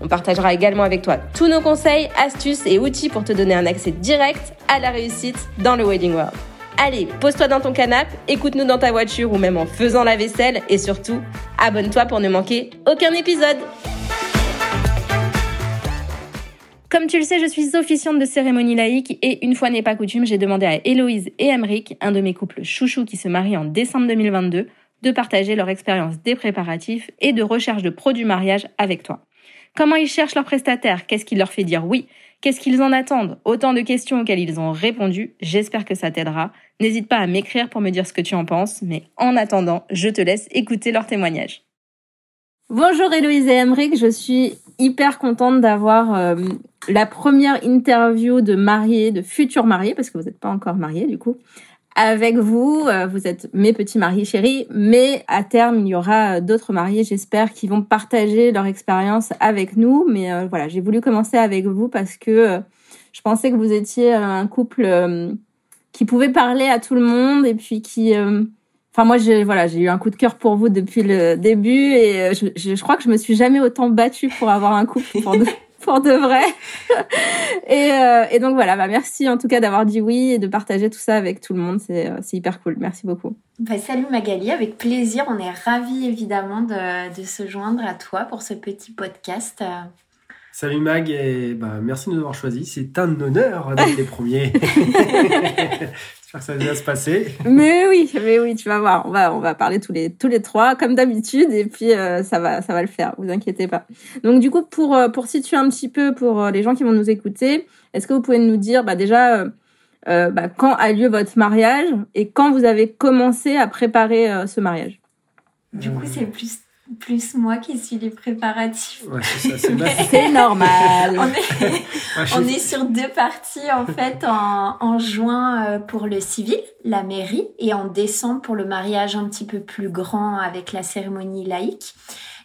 On partagera également avec toi tous nos conseils, astuces et outils pour te donner un accès direct à la réussite dans le Wedding World. Allez, pose-toi dans ton canapé, écoute-nous dans ta voiture ou même en faisant la vaisselle et surtout, abonne-toi pour ne manquer aucun épisode. Comme tu le sais, je suis officiante de cérémonie laïque et une fois n'est pas coutume, j'ai demandé à Héloïse et Emeric, un de mes couples chouchous qui se marient en décembre 2022, de partager leur expérience des préparatifs et de recherche de produits mariage avec toi. Comment ils cherchent leurs prestataires? Qu'est-ce qui leur fait dire oui? Qu'est-ce qu'ils en attendent? Autant de questions auxquelles ils ont répondu. J'espère que ça t'aidera. N'hésite pas à m'écrire pour me dire ce que tu en penses, mais en attendant, je te laisse écouter leurs témoignages. Bonjour Héloïse et Emeric, je suis hyper contente d'avoir euh, la première interview de mariés, de futurs mariés, parce que vous n'êtes pas encore mariés du coup, avec vous. Euh, vous êtes mes petits mariés chéris, mais à terme, il y aura d'autres mariés, j'espère, qui vont partager leur expérience avec nous. Mais euh, voilà, j'ai voulu commencer avec vous parce que je pensais que vous étiez un couple qui pouvait parler à tout le monde et puis qui Enfin, moi, j'ai voilà, j'ai eu un coup de cœur pour vous depuis le début et euh, je, je, crois que je me suis jamais autant battue pour avoir un couple pour pour de vrai. et, euh, et donc voilà, bah merci en tout cas d'avoir dit oui et de partager tout ça avec tout le monde. C'est euh, c'est hyper cool. Merci beaucoup. Bah, salut Magali, avec plaisir. On est ravis évidemment de, de se joindre à toi pour ce petit podcast. Salut Mag et bah, merci de nous avoir choisis. C'est un honneur d'être les premiers. J'espère que ça va bien se passer. Mais oui, mais oui, tu vas voir. On va, on va parler tous les, tous les trois, comme d'habitude, et puis euh, ça va, ça va le faire. Vous inquiétez pas. Donc du coup, pour, euh, pour situer un petit peu pour euh, les gens qui vont nous écouter, est-ce que vous pouvez nous dire, bah déjà, euh, bah, quand a lieu votre mariage et quand vous avez commencé à préparer ce mariage? Du coup, c'est le plus plus moi qui suis les préparatifs. Ouais, c'est normal. on, est, sur deux parties en fait en, en juin euh, pour le civil, la mairie, et en décembre pour le mariage un petit peu plus grand avec la cérémonie laïque.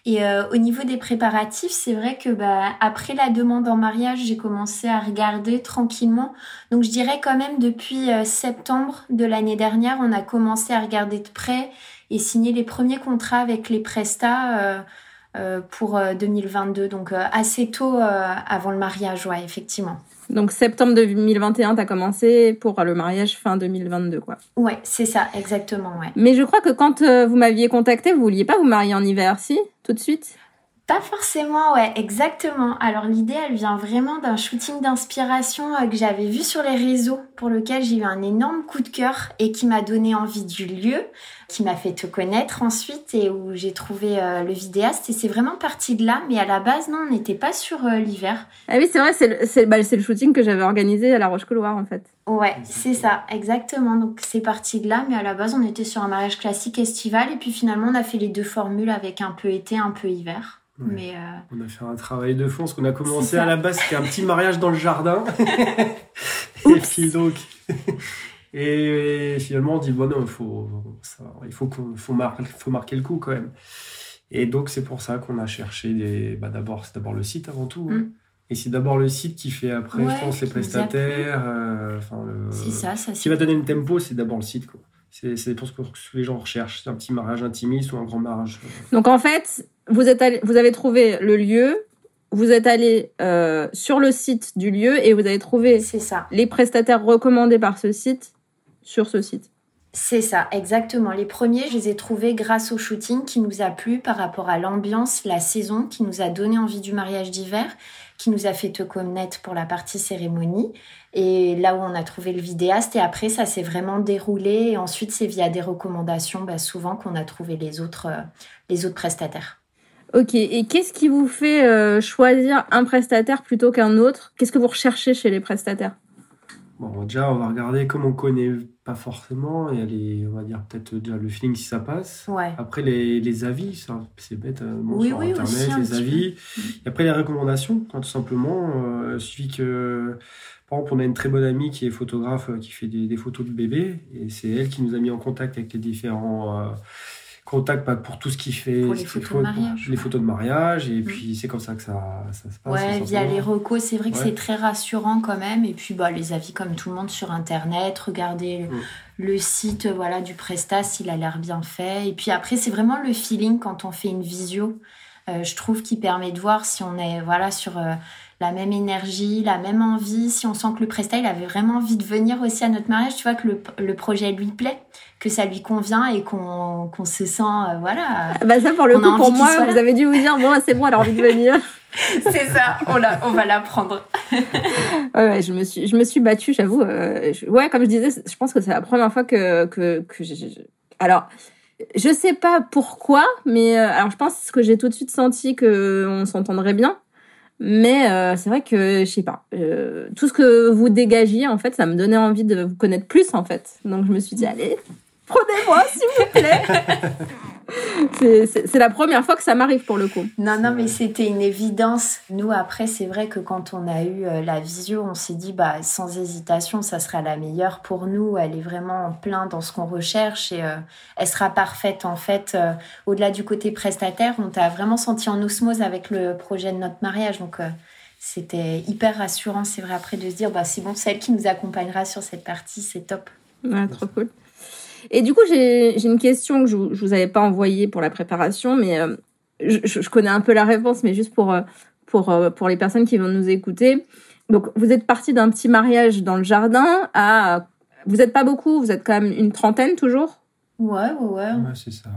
Et euh, au niveau des préparatifs, c'est vrai que bah, après la demande en mariage, j'ai commencé à regarder tranquillement. Donc je dirais quand même depuis euh, septembre de l'année dernière, on a commencé à regarder de près et signer les premiers contrats avec les prestats euh, euh, pour 2022. Euh, Donc assez tôt avant le mariage, ouais, effectivement. Donc septembre 2021, tu as commencé pour le mariage fin 2022, quoi. Ouais, c'est ça, exactement, ouais. Mais je crois que quand vous m'aviez contacté, vous vouliez pas vous marier en hiver, si? Tout de suite? Pas forcément, ouais, exactement. Alors l'idée, elle vient vraiment d'un shooting d'inspiration que j'avais vu sur les réseaux, pour lequel j'ai eu un énorme coup de cœur et qui m'a donné envie du lieu qui m'a fait te connaître ensuite et où j'ai trouvé euh, le vidéaste. Et c'est vraiment parti de là. Mais à la base, non, on n'était pas sur euh, l'hiver. Ah oui, c'est vrai, c'est le, bah, le, shooting que j'avais organisé à La Roche-Couloir en fait. Ouais, c'est ça, exactement. Donc c'est parti de là. Mais à la base, on était sur un mariage classique estival. Et puis finalement, on a fait les deux formules avec un peu été, un peu hiver. Mais euh, On a fait un travail de fond, ce qu'on a commencé à la base, c'était un petit mariage dans le jardin. et puis donc, et, finalement, on dit, bon, non, faut, il faut, qu'on, faut, faut marquer le coup quand même. Et donc, c'est pour ça qu'on a cherché des. Bah, d'abord, c'est d'abord le site avant tout. Hein. Mm. Et c'est d'abord le site qui fait après, je pense, les prestataires. Euh, c'est ça, ça. Ce qui va donner le tempo, c'est d'abord le site. Quoi. C'est, pour ce que les gens recherchent. C'est un petit mariage intimiste ou un grand mariage. Donc, en fait, vous, êtes vous avez trouvé le lieu, vous êtes allé euh, sur le site du lieu et vous avez trouvé ça. les prestataires recommandés par ce site sur ce site. C'est ça, exactement. Les premiers, je les ai trouvés grâce au shooting qui nous a plu par rapport à l'ambiance, la saison, qui nous a donné envie du mariage d'hiver, qui nous a fait te connaître pour la partie cérémonie. Et là où on a trouvé le vidéaste, et après, ça s'est vraiment déroulé. Et ensuite, c'est via des recommandations, bah, souvent, qu'on a trouvé les autres, euh, les autres prestataires. Ok, et qu'est-ce qui vous fait euh, choisir un prestataire plutôt qu'un autre? Qu'est-ce que vous recherchez chez les prestataires? Bon, déjà, on va regarder comme on connaît pas forcément. Il y a les, on va dire peut-être déjà le feeling si ça passe. Ouais. Après, les, les avis, ça, c'est bête, euh, bon, Oui, sur oui, Internet, les avis. Et après, les recommandations, hein, tout simplement. Euh, il suffit que, par exemple, on a une très bonne amie qui est photographe, euh, qui fait des, des photos de bébés. Et c'est elle qui nous a mis en contact avec les différents euh, contacts bah, pour tout ce qui fait. Pour les photos faut- de mariage. Les photos de mariage. Et Mm. puis, c'est comme ça que ça, ça se passe. Ouais, via les recos, c'est vrai que Ouais. c'est très rassurant quand même. Et puis, bah, les avis comme tout le monde sur Internet, regardez Mm. le site voilà, du Prestat s'il a l'air bien fait. Et puis après, c'est vraiment le feeling quand on fait une visio. euh, je trouve qui permet de voir si on est voilà sur euh, la même énergie, la même envie, si on sent que le Prestat il avait vraiment envie de venir aussi à notre mariage, tu vois que le, le projet lui plaît, que ça lui convient et qu'on se sent euh, voilà Bah ça pour le coup pour moi, vous avez dû vous dire bon c'est bon, elle a envie de venir. c'est ça, on, la, on va l'apprendre. Ouais, ouais, je me suis, je me suis battue, j'avoue. euh, je- ouais, comme je disais, je pense que c'est la première fois que que, j'ai- alors. Je sais pas pourquoi, mais euh, alors je pense que j'ai tout de suite senti que on s'entendrait bien. Mais euh, c'est vrai que je sais pas, euh, tout ce que vous dégagiez en fait, ça me donnait envie de vous connaître plus en fait. Donc je me suis dit allez, prenez-moi s'il vous plaît. c'est la première fois que ça m'arrive pour le coup. Non, non, mais c'était une évidence. Nous, après, c'est vrai que quand on a eu euh, la visio, on s'est dit, bah, sans hésitation, ça sera la meilleure pour nous. Elle est vraiment en plein dans ce qu'on recherche et euh, elle sera parfaite. En fait, euh, au-delà du côté prestataire, on t'a vraiment senti en osmose avec le projet de notre mariage. Donc, euh, c'était hyper rassurant, c'est vrai, après de se dire, bah, c'est bon, celle qui nous accompagnera sur cette partie, c'est top. Ouais, trop cool. Et du coup, j'ai une question que je, vous- je vous avais pas envoyée pour la préparation, mais euh, je, connais un peu la réponse, mais juste pour, euh, pour, euh, pour les personnes qui vont nous écouter. Donc, vous êtes parti d'un petit mariage dans le jardin à... Vous êtes pas beaucoup, vous êtes quand même une trentaine toujours? Ouais, ouais, ouais. Ouais, c'est ça.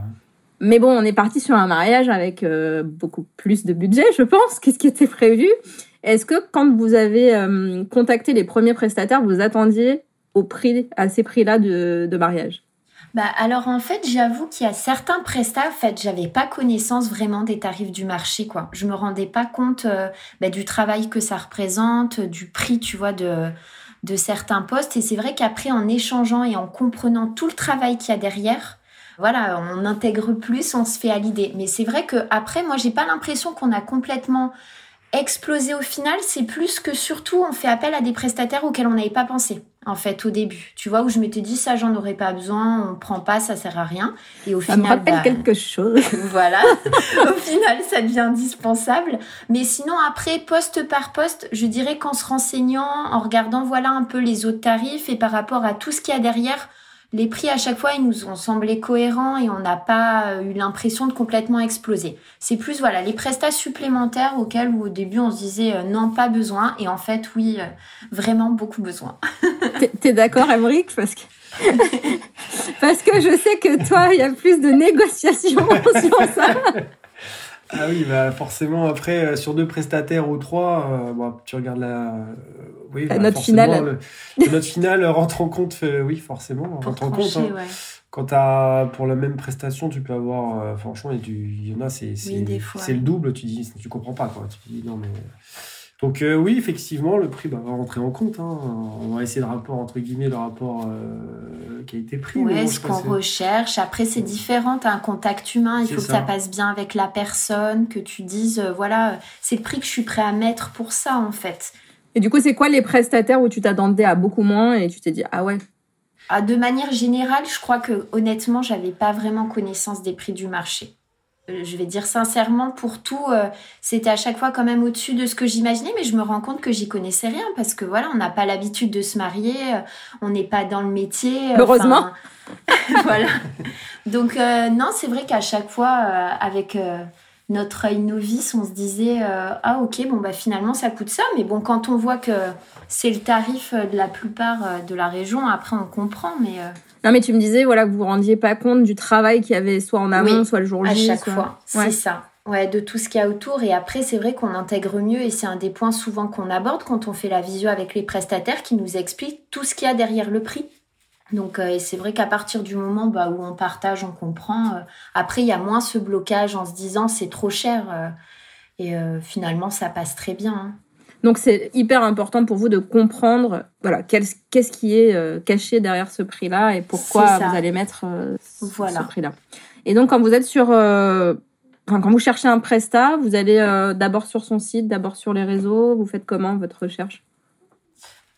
mais bon, on est parti sur un mariage avec euh, beaucoup plus de budget, je pense, qu'est-ce qui était prévu. Est-ce que quand vous avez euh, contacté les premiers prestataires, vous attendiez au prix, à ces prix-là de, mariage Bah alors en fait, j'avoue qu'il y a certains prestats, en fait, j'avais pas connaissance vraiment des tarifs du marché, quoi. Je me rendais pas compte euh, bah, du travail que ça représente, du prix, tu vois, de de certains postes. Et c'est vrai qu'après, en échangeant et en comprenant tout le travail qu'il y a derrière, voilà, on intègre plus, on se fait à l'idée. Mais c'est vrai que après, moi, j'ai pas l'impression qu'on a complètement explosé au final. C'est plus que surtout, on fait appel à des prestataires auxquels on n'avait pas pensé. En fait, au début, tu vois, où je m'étais dit ça, j'en aurais pas besoin, on prend pas, ça sert à rien. Et au Ça final, me rappelle bah, quelque chose. voilà. Au final, ça devient indispensable. Mais sinon, après, poste par poste, je dirais qu'en se renseignant, en regardant, voilà, un peu les autres tarifs et par rapport à tout ce qu'il y a derrière, les prix à chaque fois, ils nous ont semblé cohérents et on n'a pas euh, eu l'impression de complètement exploser. C'est plus, voilà, les prestats supplémentaires auxquels au début on se disait euh, non, pas besoin. Et en fait, oui, euh, vraiment beaucoup besoin. T'es- d'accord, Emmerich Parce que... Parce que je sais que toi, il y a plus de négociations sur ça. Ah oui, bah forcément, après, euh, sur deux prestataires ou trois, euh, bon, tu regardes la. euh, oui, La bah, note forcément, finale. le- la note finale rentre en compte, euh, oui, forcément, rentre en compte. hein. ouais. Quand t'as pour la même prestation, tu peux avoir, euh, franchement, il y en a, c'est c'est le oui. double, tu dis, tu comprends pas, quoi. Tu dis, non, mais. Donc, euh, oui, effectivement, le prix bah, va rentrer en compte. hein. On va essayer le rapport, entre guillemets, le rapport euh, qualité-prix. bon, ce qu'on recherche. Après, c'est différent. T'as un contact humain. Il faut que ça. passe bien avec la personne, que tu dises, euh, voilà, c'est le prix que je suis prêt à mettre pour ça, en fait. Et du coup, c'est quoi les prestataires où tu t'attendais à beaucoup moins et tu t'es dit, ah ouais, Ah, de manière générale, je crois que honnêtement, j'avais pas vraiment connaissance des prix du marché. Je vais dire sincèrement, pour tout, euh, c'était à chaque fois quand même au-dessus de ce que j'imaginais, mais je me rends compte que j'y connaissais rien parce que voilà, on n'a pas l'habitude de se marier, euh, on n'est pas dans le métier. euh, Heureusement. voilà. Donc euh, non, c'est vrai qu'à chaque fois, euh, avec euh, notre œil novice, on se disait euh, ah ok, bon bah finalement ça coûte ça, mais bon quand on voit que c'est le tarif euh, de la plupart euh, de la région, après on comprend, mais euh, Non, mais tu me disais voilà, que vous vous rendiez pas compte du travail qu'il y avait soit en amont, Oui, soit le jour à J. chaque soit- fois, Ouais. c'est ça. Ouais, de tout ce qu'il y a autour. Et après, c'est vrai qu'on intègre mieux, et c'est un des points souvent qu'on aborde quand on fait la visio avec les prestataires qui nous expliquent tout ce qu'il y a derrière le prix. Donc, euh, c'est vrai qu'à partir du moment bah, où on partage, on comprend. euh, après, il y a moins ce blocage en se disant c'est trop cher. euh, et finalement, ça passe très bien. hein. Donc c'est hyper important pour vous de comprendre voilà qu'est-ce qui est caché derrière ce prix-là et pourquoi vous allez mettre euh, ce prix-là. Et donc quand vous êtes sur Enfin, quand vous cherchez un prestat, vous allez d'abord sur son site, d'abord sur les réseaux. Vous faites comment votre recherche?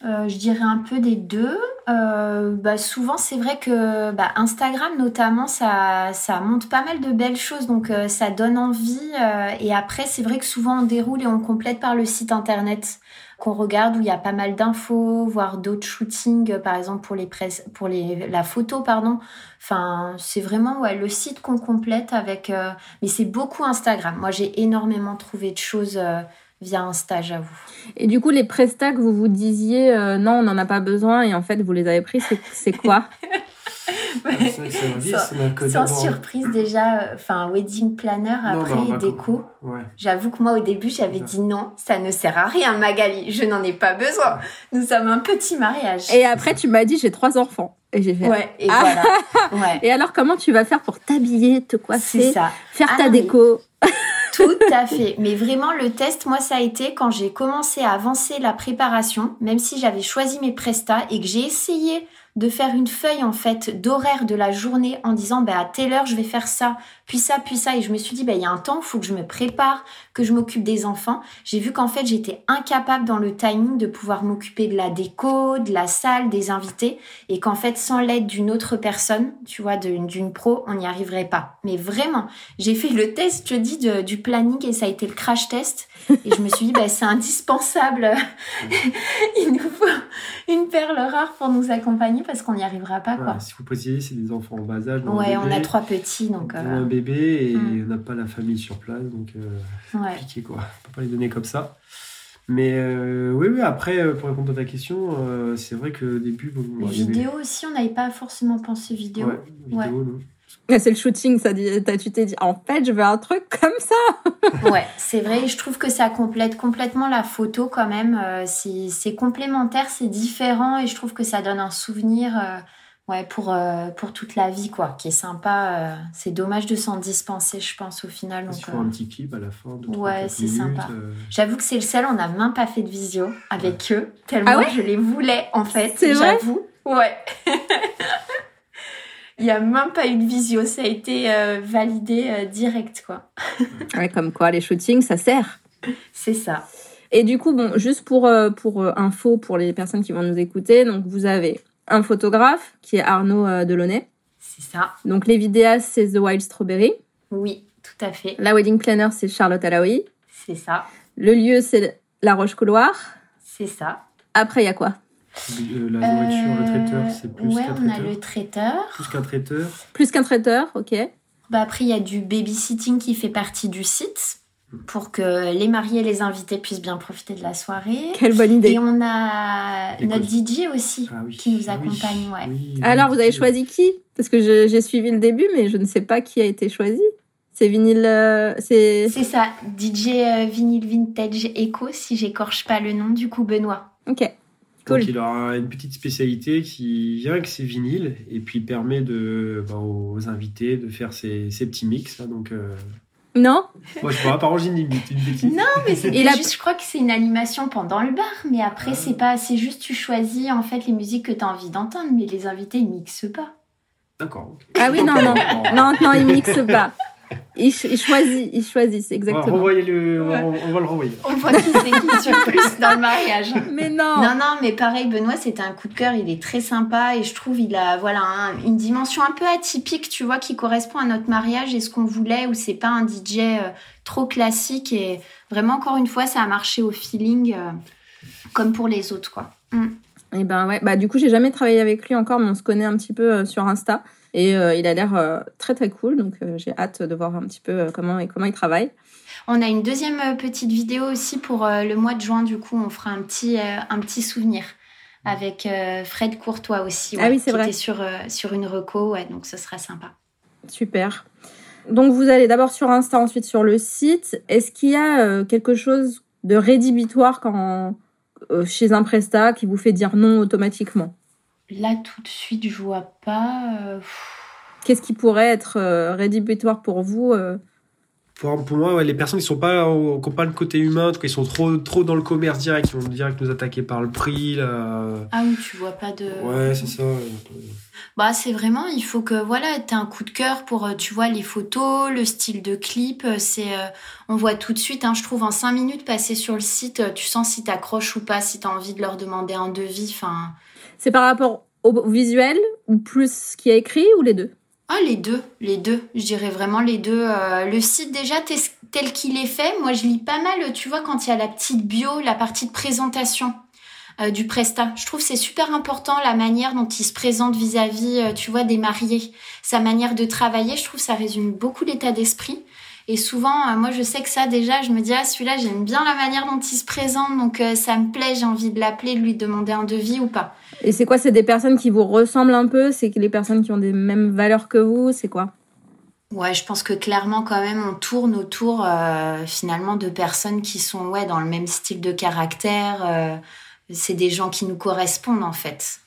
Je dirais un peu des deux. bah, souvent, c'est vrai que bah, Instagram, notamment, ça, ça montre pas mal de belles choses, donc ça donne envie. et après, c'est vrai que souvent, on déroule et on complète par le site internet qu'on regarde où il y a pas mal d'infos, voire d'autres shootings, par exemple pour les pour les la photo, pardon. Enfin, c'est vraiment le site qu'on complète avec. Euh, mais c'est beaucoup Instagram. Moi, j'ai énormément trouvé de choses. Euh, via Insta, j'avoue. Et du coup, les prestats que vous vous disiez, euh, non, on n'en a pas besoin, et en fait, vous les avez pris, c'est quoi sans, surprise déjà, euh, enfin wedding planner après bah, déco. J'avoue que moi au début j'avais dit non, ça ne sert à rien Magali, je n'en ai pas besoin. Nous sommes un petit mariage. Et après tu m'as dit j'ai trois enfants. Et j'ai fait. Ouais, et voilà. Ouais. Et alors, comment tu vas faire pour t'habiller, te coiffer, ça. faire ta ah déco Tout à fait. Mais vraiment, le test, moi, ça a été quand j'ai commencé à avancer la préparation, même si j'avais choisi mes prestats et que j'ai essayé de faire une feuille en fait d'horaire de la journée en disant bah à telle heure je vais faire ça, puis ça, puis ça et je me suis dit bah il y a un temps, il faut que je me prépare, que je m'occupe des enfants. J'ai vu qu'en fait j'étais incapable dans le timing de pouvoir m'occuper de la déco, de la salle, des invités et qu'en fait sans l'aide d'une autre personne, tu vois, d'une pro, on n'y arriverait pas. Mais vraiment, j'ai fait le test, je dis, du planning et ça a été le crash test et je me suis dit bah c'est indispensable. il nous faut une perle rare pour nous accompagner parce qu'on n'y arrivera pas. Quoi. si vous précisez, c'est des enfants en bas âge. Ouais, on a trois petits. Donc, euh, un bébé et mm. on n'a pas la famille sur place. Donc, euh, compliqué quoi. On ne peut pas les donner comme ça. Mais euh, oui, oui, après, euh, pour répondre à ta question, c'est vrai que au début. Bon, vidéo aussi, on n'avait pas forcément pensé vidéo. Ouais, vidéo, non. C'est le shooting, ça dit, tu t'es dit, en fait, je veux un truc comme ça. ouais, c'est vrai, je trouve que ça complète complètement la photo quand même. Euh, c'est complémentaire, c'est différent et je trouve que ça donne un souvenir euh, ouais, pour, euh, pour toute la vie, quoi, qui est sympa. c'est dommage de s'en dispenser, je pense, au final. Donc, il faut un petit clip à la fin. De ouais, c'est sympa. J'avoue que c'est le seul, on n'a même pas fait de visio avec eux, tellement ah je les voulais, en fait. C'est J'avoue. Ouais. Il n'y a même pas eu de visio, ça a été euh, validé euh, direct, quoi. ouais, comme quoi, les shootings, ça sert. C'est ça. Et du coup, bon, juste pour, euh, pour info, pour les personnes qui vont nous écouter, donc vous avez un photographe qui est Arnaud Delaunay. C'est ça. Donc les vidéastes, c'est The Wild Strawberry. Oui, tout à fait. La wedding planner, c'est Charlotte Alaoui. C'est ça. Le lieu, c'est La Roche-Couloir. C'est ça. Après, il y a quoi? La nourriture, le traiteur, c'est plus ouais, qu'un traiteur. on a le traiteur. Plus qu'un traiteur. Plus qu'un traiteur, ok. Bah après, il y a du babysitting qui fait partie du site pour que les mariés et les invités puissent bien profiter de la soirée. Quelle bonne idée. Et on a notre DJ aussi ah qui nous ah accompagne. ouais. Alors, vous avez choisi qui? Parce que j'ai suivi le début, mais je ne sais pas qui a été choisi. C'est vinyle. Euh, c'est. C'est ça, DJ euh, vinyle vintage echo, si j'écorche pas le nom, du coup Benoît. Ok. Donc il aura une petite spécialité qui vient avec ses vinyles et puis permet de, bah, aux invités de faire ses, petits mix. donc, euh, Non Moi, je pourrais pas ranger une, bêtise. Non, mais c'est juste, je crois que c'est une animation pendant le bar, mais après, c'est pas, c'est juste, tu choisis en fait les musiques que tu as envie d'entendre, mais les invités, ils mixent pas. D'accord. Ah oui, non, non, non, non, ils mixent pas. Ils, choisissent, ils choisissent, exactement. On va, le, on, va le renvoyer. On voit qui c'est qui sur plus dans le mariage. Mais non. Non, non, mais pareil, Benoît, c'était un coup de cœur. Il est très sympa et je trouve il a voilà une dimension un peu atypique, tu vois, qui correspond à notre mariage et ce qu'on voulait, où c'est pas un DJ euh, trop classique et vraiment encore une fois, ça a marché au feeling euh, comme pour les autres, quoi. Mm. Et ben ouais, bah du coup, j'ai jamais travaillé avec lui encore, mais on se connaît un petit peu euh, sur Insta. Et euh, il a l'air euh, très très cool, donc euh, j'ai hâte de voir un petit peu comment, comment il travaille. On a une deuxième petite vidéo aussi pour le mois de juin, du coup on fera un petit, un petit souvenir avec Fred Courtois aussi, ah oui, c'est qui vrai. était sur, sur une reco, ouais, donc ce sera sympa. Super. Donc vous allez d'abord sur Insta, ensuite sur le site. Est-ce qu'il y a quelque chose de rédhibitoire quand, chez un Presta qui vous fait dire non automatiquement Là, tout de suite, je vois pas. Euh, Qu'est-ce qui pourrait être euh, rédhibitoire pour vous euh pour, pour moi, les personnes qui sont pas, n'ont pas le côté humain, en tout cas, ils sont trop, trop dans le commerce direct, ils vont direct nous attaquer par le prix. Là. Ah oui, tu vois pas de. Ouais, c'est ça. Bah, c'est vraiment, il faut que, voilà, tu un coup de cœur pour, euh, tu vois, les photos, le style de clip. Euh, c'est, euh, on voit tout de suite, hein, je trouve, en cinq minutes passer sur le site, tu sens si t'accroches ou pas, si t'as envie de leur demander un devis. Enfin. C'est par rapport au visuel ou plus ce qui est écrit ou les deux? Ah, les deux, les deux. Je dirais vraiment les deux. le site, déjà, tel qu'il est fait, moi, je lis pas mal, tu vois, quand il y a la petite bio, la partie de présentation. Euh, du Presta. Je trouve c'est super important la manière dont il se présente vis-à-vis, euh, tu vois, des mariés. Sa manière de travailler, je trouve ça résume beaucoup l'état d'esprit. Et souvent, euh, moi, je sais que ça, déjà, je me dis, ah, celui-là, j'aime bien la manière dont il se présente, donc ça me plaît, j'ai envie de l'appeler, de lui demander un devis ou pas. Et c'est quoi C'est des personnes qui vous ressemblent un peu? C'est les personnes qui ont des mêmes valeurs que vous C'est quoi? Ouais, je pense que clairement, quand même, on tourne autour, finalement, de personnes qui sont, ouais, dans le même style de caractère c'est des gens qui nous correspondent en fait.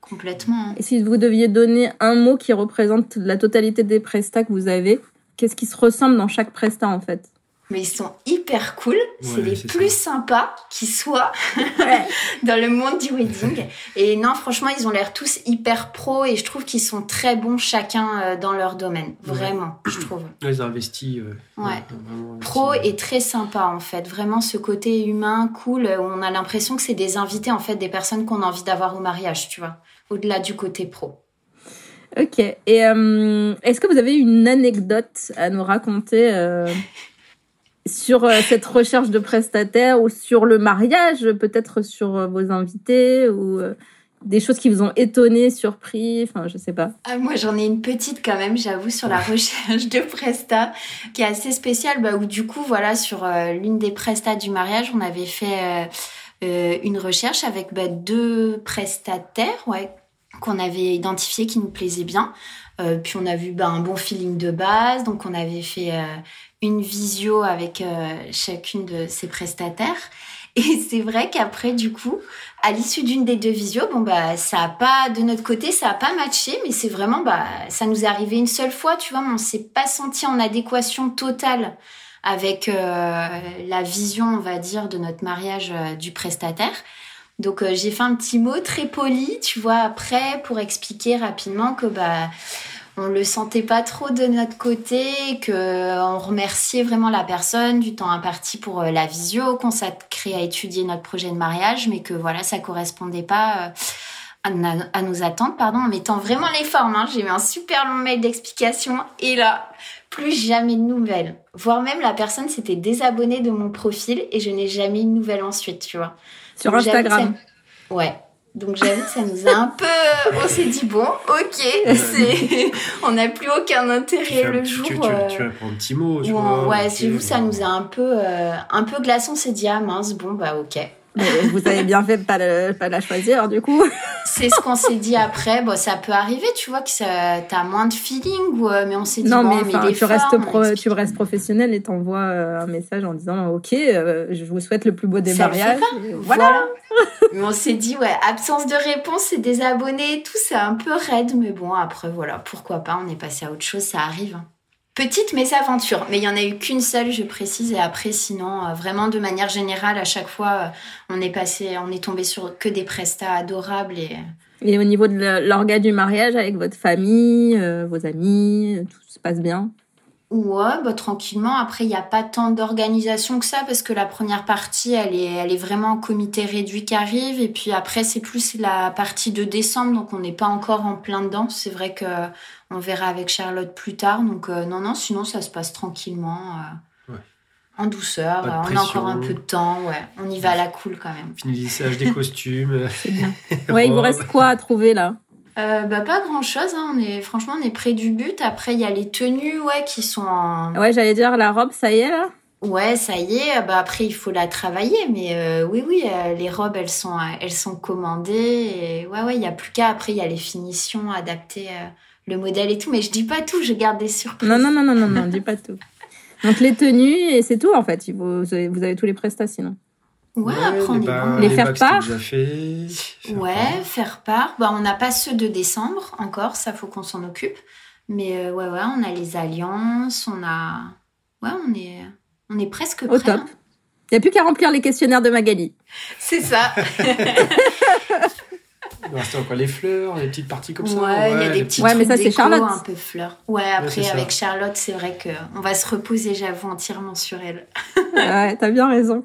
Complètement. Et si vous deviez donner un mot qui représente la totalité des prestats que vous avez, qu'est-ce qui se ressemble dans chaque prestat en fait mais ils sont hyper cool. c'est les plus sympas qui soient dans le monde du wedding. Et non, franchement, ils ont l'air tous hyper pro et je trouve qu'ils sont très bons chacun euh, dans leur domaine. Vraiment, je trouve. Ils ont investi. ouais. Pro et très sympa en fait. Vraiment ce côté humain, cool. Où on a l'impression que c'est des invités en fait, des personnes qu'on a envie d'avoir au mariage, tu vois. Au-delà du côté pro. Ok. Et euh, est-ce que vous avez une anecdote à nous raconter euh, sur euh, cette recherche de prestataires ou sur le mariage, peut-être sur vos invités ou des choses qui vous ont étonné, surpris, enfin je sais pas. Ah, moi j'en ai une petite quand même, j'avoue, sur la recherche de prestat qui est assez spéciale, bah, où du coup voilà sur l'une des prestats du mariage, on avait fait une recherche avec bah, deux prestataires, ouais, qu'on avait identifiés qui nous plaisaient bien. puis on a vu bah, un bon feeling de base, donc on avait fait une visio avec euh, chacune de ses prestataires. Et c'est vrai qu'après, du coup, à l'issue d'une des deux visios, bon bah ça a pas de notre côté, ça a pas matché, mais c'est vraiment bah ça nous est arrivé une seule fois, tu vois, on s'est pas senti en adéquation totale avec euh, la vision, on va dire, de notre mariage euh, du prestataire. Donc j'ai fait un petit mot très poli, tu vois, après pour expliquer rapidement que bah on le sentait pas trop de notre côté, que on remerciait vraiment la personne du temps imparti pour euh, la visio, qu'on à étudier notre projet de mariage, mais que voilà, ça correspondait pas euh, à, nos attentes, pardon, en mettant vraiment les formes. Hein. J'ai eu un super long mail d'explication et là, plus jamais de nouvelles. Voire même la personne s'était désabonnée de mon profil et je n'ai jamais eu de nouvelles ensuite, tu vois. Sur Instagram. Ouais, donc j'avoue que ça nous a un peu... On s'est dit, bon, ok, c'est... on n'a plus aucun intérêt le jour... Tu, tu, euh, tu, un petit mot, tu vois. Ouais, c'est vous, ça nous a un peu, euh, un peu glaçon. On s'est dit, ah mince, bon, bah ok. Vous avez bien fait de pas, pas la choisir, du coup. c'est ce qu'on s'est dit après. Bon, ça peut arriver, tu vois, que t'as moins de feeling, ou, euh, mais on s'est dit, non, bon, mais, tu, restes tu restes professionnel et t'envoies euh, un message en disant, ok, euh, je vous souhaite le plus beau des mariages. Voilà. mais on s'est dit, ouais, absence de réponse, c'est des abonnés, tout, c'est un peu raide, mais bon, après, voilà, pourquoi pas, on est passé à autre chose, ça arrive. Hein. Petite mésaventure, mais il y en a eu qu'une seule, je précise, et après, sinon, euh, vraiment de manière générale, à chaque fois, euh, on est passé, on est tombé sur que des prestats adorables et. Et au niveau de l'orga du mariage avec votre famille, euh, vos amis, tout se passe bien? Ouais, bah, tranquillement. Après, il n'y a pas tant d'organisation que ça parce que la première partie, elle est, elle est vraiment en comité réduit qui arrive. Et puis après, c'est plus la partie de décembre, donc on n'est pas encore en plein dedans. C'est vrai que on verra avec Charlotte plus tard. Donc euh, non, non, sinon ça se passe tranquillement. Euh, en douceur, on a encore un peu de temps, ouais. On y va à la cool quand même. Finissage des costumes. Ouais, il vous reste quoi à trouver là? Euh, bah pas grand chose hein. on est franchement on est près du but après il y a les tenues ouais qui sont en... ouais j'allais dire la robe ça y est là? Ouais ça y est bah après il faut la travailler mais oui oui les robes elles sont elles sont commandées et ouais ouais il y a plus qu'à après il y a les finitions adaptées le modèle et tout, mais je dis pas tout, je garde des surprises. Non, non, non, non, non, non, dis pas tout. Donc les tenues, et c'est tout en fait. Vous avez, vous avez tous les prestations. sinon. Ouais, après on est Les, faire part. ouais, faire part. Bah, on n'a pas ceux de décembre encore, ça faut qu'on s'en occupe. Mais euh, ouais, ouais, on a les alliances, on a. ouais, on est, on est presque prêt. Au top. Hein. Il n'y a plus qu'à remplir les questionnaires de Magali. C'est ça. Il reste encore les fleurs, les petites parties comme ça. Ouais, il y a des petits ouais, mais ça, c'est Charlotte. un peu fleurs. Ouais, après, avec Charlotte, c'est vrai qu'on va se reposer, j'avoue, entièrement sur elle. ouais, t'as bien raison.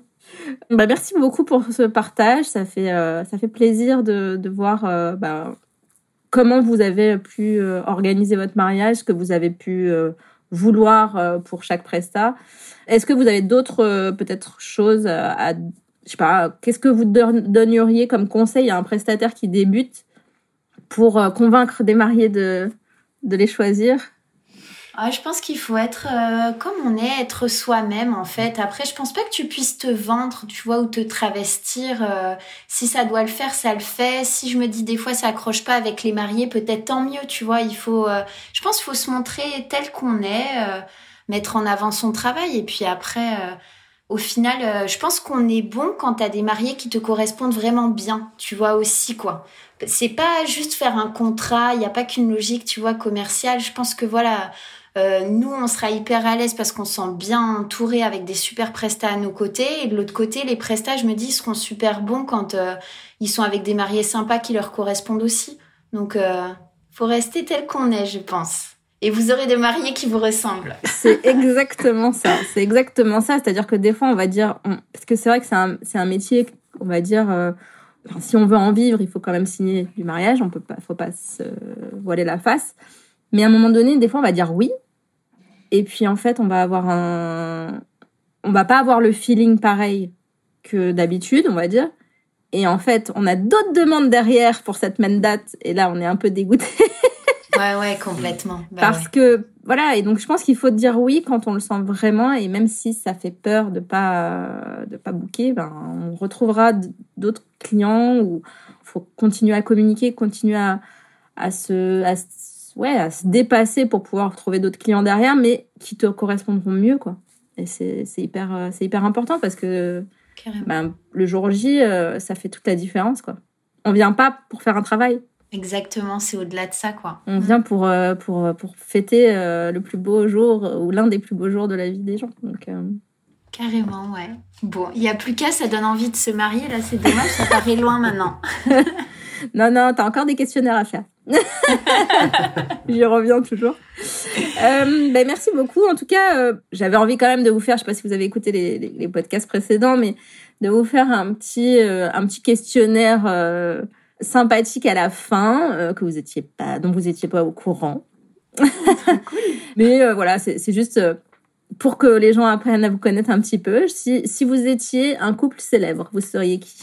Bah, merci beaucoup pour ce partage. Ça fait, euh, ça fait plaisir de, de voir euh, bah, comment vous avez pu euh, organiser votre mariage, ce que vous avez pu vouloir pour chaque presta. Est-ce que vous avez d'autres peut-être choses à je sais pas, qu'est-ce que vous donneriez comme conseil à un prestataire qui débute pour convaincre des mariés de, de les choisir? Ah, je pense qu'il faut être euh, comme on est, être soi-même en fait. Après, je pense pas que tu puisses te vendre, tu vois, ou te travestir. Euh, si ça doit le faire, ça le fait. Si je me dis des fois ça accroche pas avec les mariés, peut-être tant mieux, tu vois. Il faut, je pense, qu'il faut se montrer tel qu'on est, mettre en avant son travail, et puis après au final, euh, je pense qu'on est bon quand t'as des mariés qui te correspondent vraiment bien, tu vois aussi quoi. C'est pas juste faire un contrat, il n'y a pas qu'une logique, tu vois, commerciale. Je pense que voilà, euh, nous on sera hyper à l'aise parce qu'on se sent bien entouré avec des super prestats à nos côtés. Et de l'autre côté, les prestats, je me dis, seront super bons quand euh, ils sont avec des mariés sympas qui leur correspondent aussi. Donc, faut rester tel qu'on est, je pense et vous aurez des mariés qui vous ressemblent. C'est exactement ça. C'est exactement ça. C'est-à-dire que des fois, on va dire, parce que c'est vrai que c'est un, un métier, on va dire, euh, si on veut en vivre, il faut quand même signer du mariage. On peut pas, faut pas se voiler la face. Mais à un moment donné, des fois, on va dire oui. Et puis, en fait, on va avoir un, on va pas avoir le feeling pareil que d'habitude, on va dire. Et en fait, on a d'autres demandes derrière pour cette même date. Et là, on est un peu dégoûté. Ouais, ouais, complètement. Bah Parce que, voilà, et donc je pense qu'il faut dire oui quand on le sent vraiment, et même si ça fait peur de pas, de pas booker, ben, on retrouvera d'autres clients où faut continuer à communiquer, continuer à, à se, à, ouais, à se dépasser pour pouvoir trouver d'autres clients derrière, mais qui te correspondront mieux, quoi. Et c'est hyper, c'est hyper important parce que ben, le jour J, euh, ça fait toute la différence, quoi. On vient pas pour faire un travail, Exactement, c'est au-delà de ça, quoi. On vient pour, euh, pour, euh, pour fêter euh, le plus beau jour ou l'un des plus beaux jours de la vie des gens. Donc, Carrément, ouais. Bon, il n'y a plus qu'à, ça donne envie de se marier. Là, c'est dommage, ça paraît loin maintenant. non, non, t'as encore des questionnaires à faire. J'y reviens toujours. ben, merci beaucoup. En tout cas, j'avais envie quand même de vous faire, je sais pas si vous avez écouté les, les, podcasts précédents, mais de vous faire un petit, un petit questionnaire sympathique à la fin, euh, que vous étiez pas, dont vous étiez pas au courant. cool. Mais euh, voilà, c'est juste euh, pour que les gens apprennent à vous connaître un petit peu. Si, si vous étiez un couple célèbre, vous seriez qui?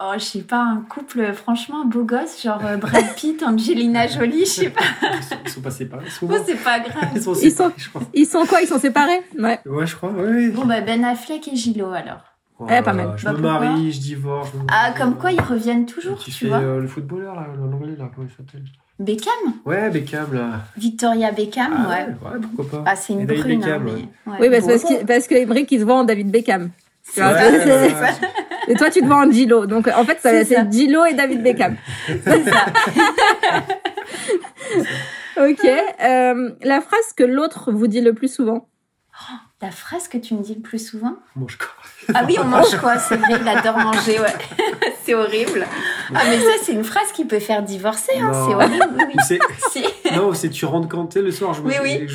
Oh, je sais pas, un couple franchement beau gosse, genre Brad Pitt, Angelina Jolie, je sais pas. Ils sont pas séparés souvent. Oh, c'est pas grave. Ils sont séparés, ils sont, Ils sont quoi? Ils sont séparés? Ouais. Ouais, je crois, oui. Bon, bah Ben Affleck et Gilo alors. Eh, pas mal. Je me bah, marie, je divorce. ah, comme quoi ils reviennent toujours, tu, tu fais, vois. Euh, le footballeur, là, l'anglais, là, comment il s'appelle? Beckham? Ouais, Beckham, là. Victoria Beckham, ah, ouais. ouais. pourquoi pas. Ah, c'est une brune, hein, mais... ouais. Oui, parce, que, parce que Emmerich, il se vend en David Beckham. Tu vois, ouais, et toi, tu te vends en Gilo. Donc, en fait, c'est Gilo et David Beckham. c'est ça. ok. Euh, la phrase que l'autre vous dit le plus souvent oh, La phrase que tu me dis le plus souvent? Mange quoi? Ah oui, on mange quoi? C'est vrai, il adore manger, ouais. c'est horrible. Ah mais ça, c'est une phrase qui peut faire divorcer, hein. c'est horrible. Oui. Non, c'est tu rentres quand t'es le soir. Je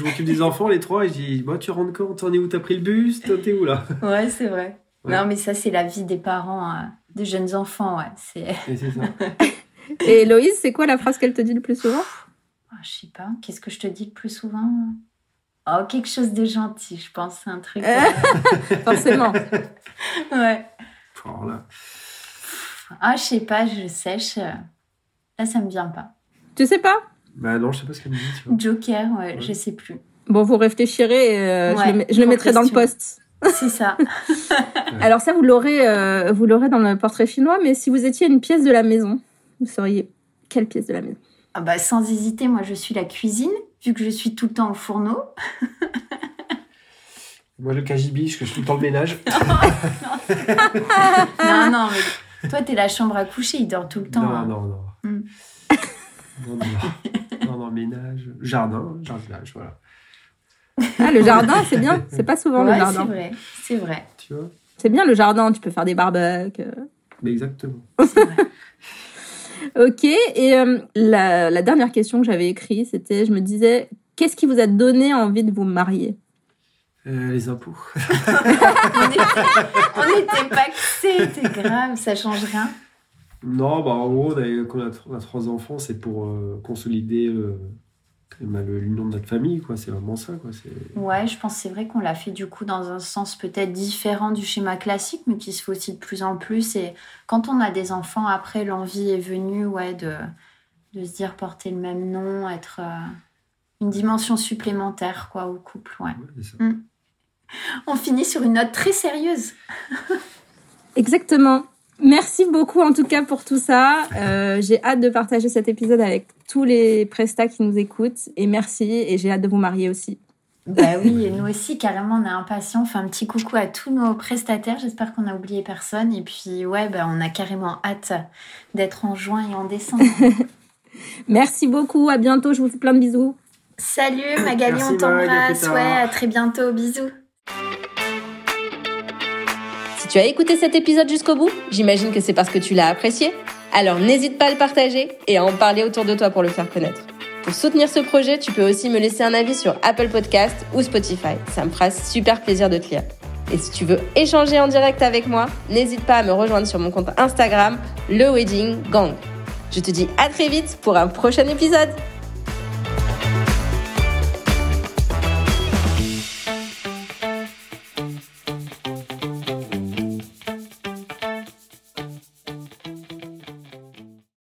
m'occupe des enfants, les trois, et je dis, bah, tu rentres quand? T'en es où? T'as pris le bus? T'es où là? Ouais, c'est vrai. Non, mais ça, c'est la vie des parents, euh, des jeunes enfants, ouais. Et c'est ça. et Héloïse, c'est quoi la phrase qu'elle te dit le plus souvent? Oh, Je sais pas. Qu'est-ce que je te dis le plus souvent? Oh, quelque chose de gentil, je pense. C'est un truc. Euh, Forcément. ouais. Oh là. Ah, je sais pas, je sèche. Là, ça me vient pas. Tu sais pas? Bah non, je sais pas ce qu'elle me dit. Tu vois. Joker, ouais, je sais plus. Bon, vous réfléchirez. Euh, je le, je le mettrai dans le poste. C'est ça. Alors ça, vous l'aurez, euh, vous l'aurez dans le portrait chinois. Mais si vous étiez une pièce de la maison, vous seriez quelle pièce de la maison? Ah bah, sans hésiter, moi, je suis la cuisine vu que je suis tout le temps au fourneau. Moi, le cagibiche, que je suis tout le temps le ménage. non, non, mais toi, t'es la chambre à coucher, il dort tout le temps. Non, hein. non, non. Hmm. non, non, non. non, non, ménage, jardin, jardinage, voilà. Ah, le jardin, c'est bien. C'est pas souvent le jardin. C'est vrai, c'est vrai. Tu vois C'est bien le jardin, tu peux faire des barbecues. Mais exactement. ok, et euh, la, la, dernière question que j'avais écrite, c'était, je me disais, qu'est-ce qui vous a donné envie de vous marier? Euh, Les impôts. on n'était pas c'est grave, ça change rien? Non, bah en gros, on a, on a, trois enfants, c'est pour euh, consolider l'union de notre famille, quoi. C'est vraiment ça, quoi. Ouais, je pense c'est vrai qu'on l'a fait du coup dans un sens peut-être différent du schéma classique, mais qui se fait aussi de plus en plus. Et quand on a des enfants, après, l'envie est venue, ouais, de, de se dire porter le même nom, être euh, une dimension supplémentaire, quoi, au couple, ouais. Mm. On finit sur une note très sérieuse. Exactement. Merci beaucoup en tout cas pour tout ça. Euh, j'ai hâte de partager cet épisode avec tous les prestats qui nous écoutent. Et merci, et j'ai hâte de vous marier aussi. Bah oui, et nous aussi, carrément, on est impatients. Enfin, un petit coucou à tous nos prestataires. J'espère qu'on a oublié personne. Et puis, ouais, bah, on a carrément hâte d'être en juin et en décembre. Merci beaucoup. À bientôt. Je vous fais plein de bisous. Salut Magali, on t'embrasse. Ouais, à très bientôt. Bisous. Si tu as écouté cet épisode jusqu'au bout, j'imagine que c'est parce que tu l'as apprécié. Alors n'hésite pas à le partager et à en parler autour de toi pour le faire connaître. Pour soutenir ce projet, tu peux aussi me laisser un avis sur Apple Podcast ou Spotify. Ça me fera super plaisir de te lire. Et si tu veux échanger en direct avec moi, n'hésite pas à me rejoindre sur mon compte Instagram, le Wedding Gang. Je te dis à très vite pour un prochain épisode.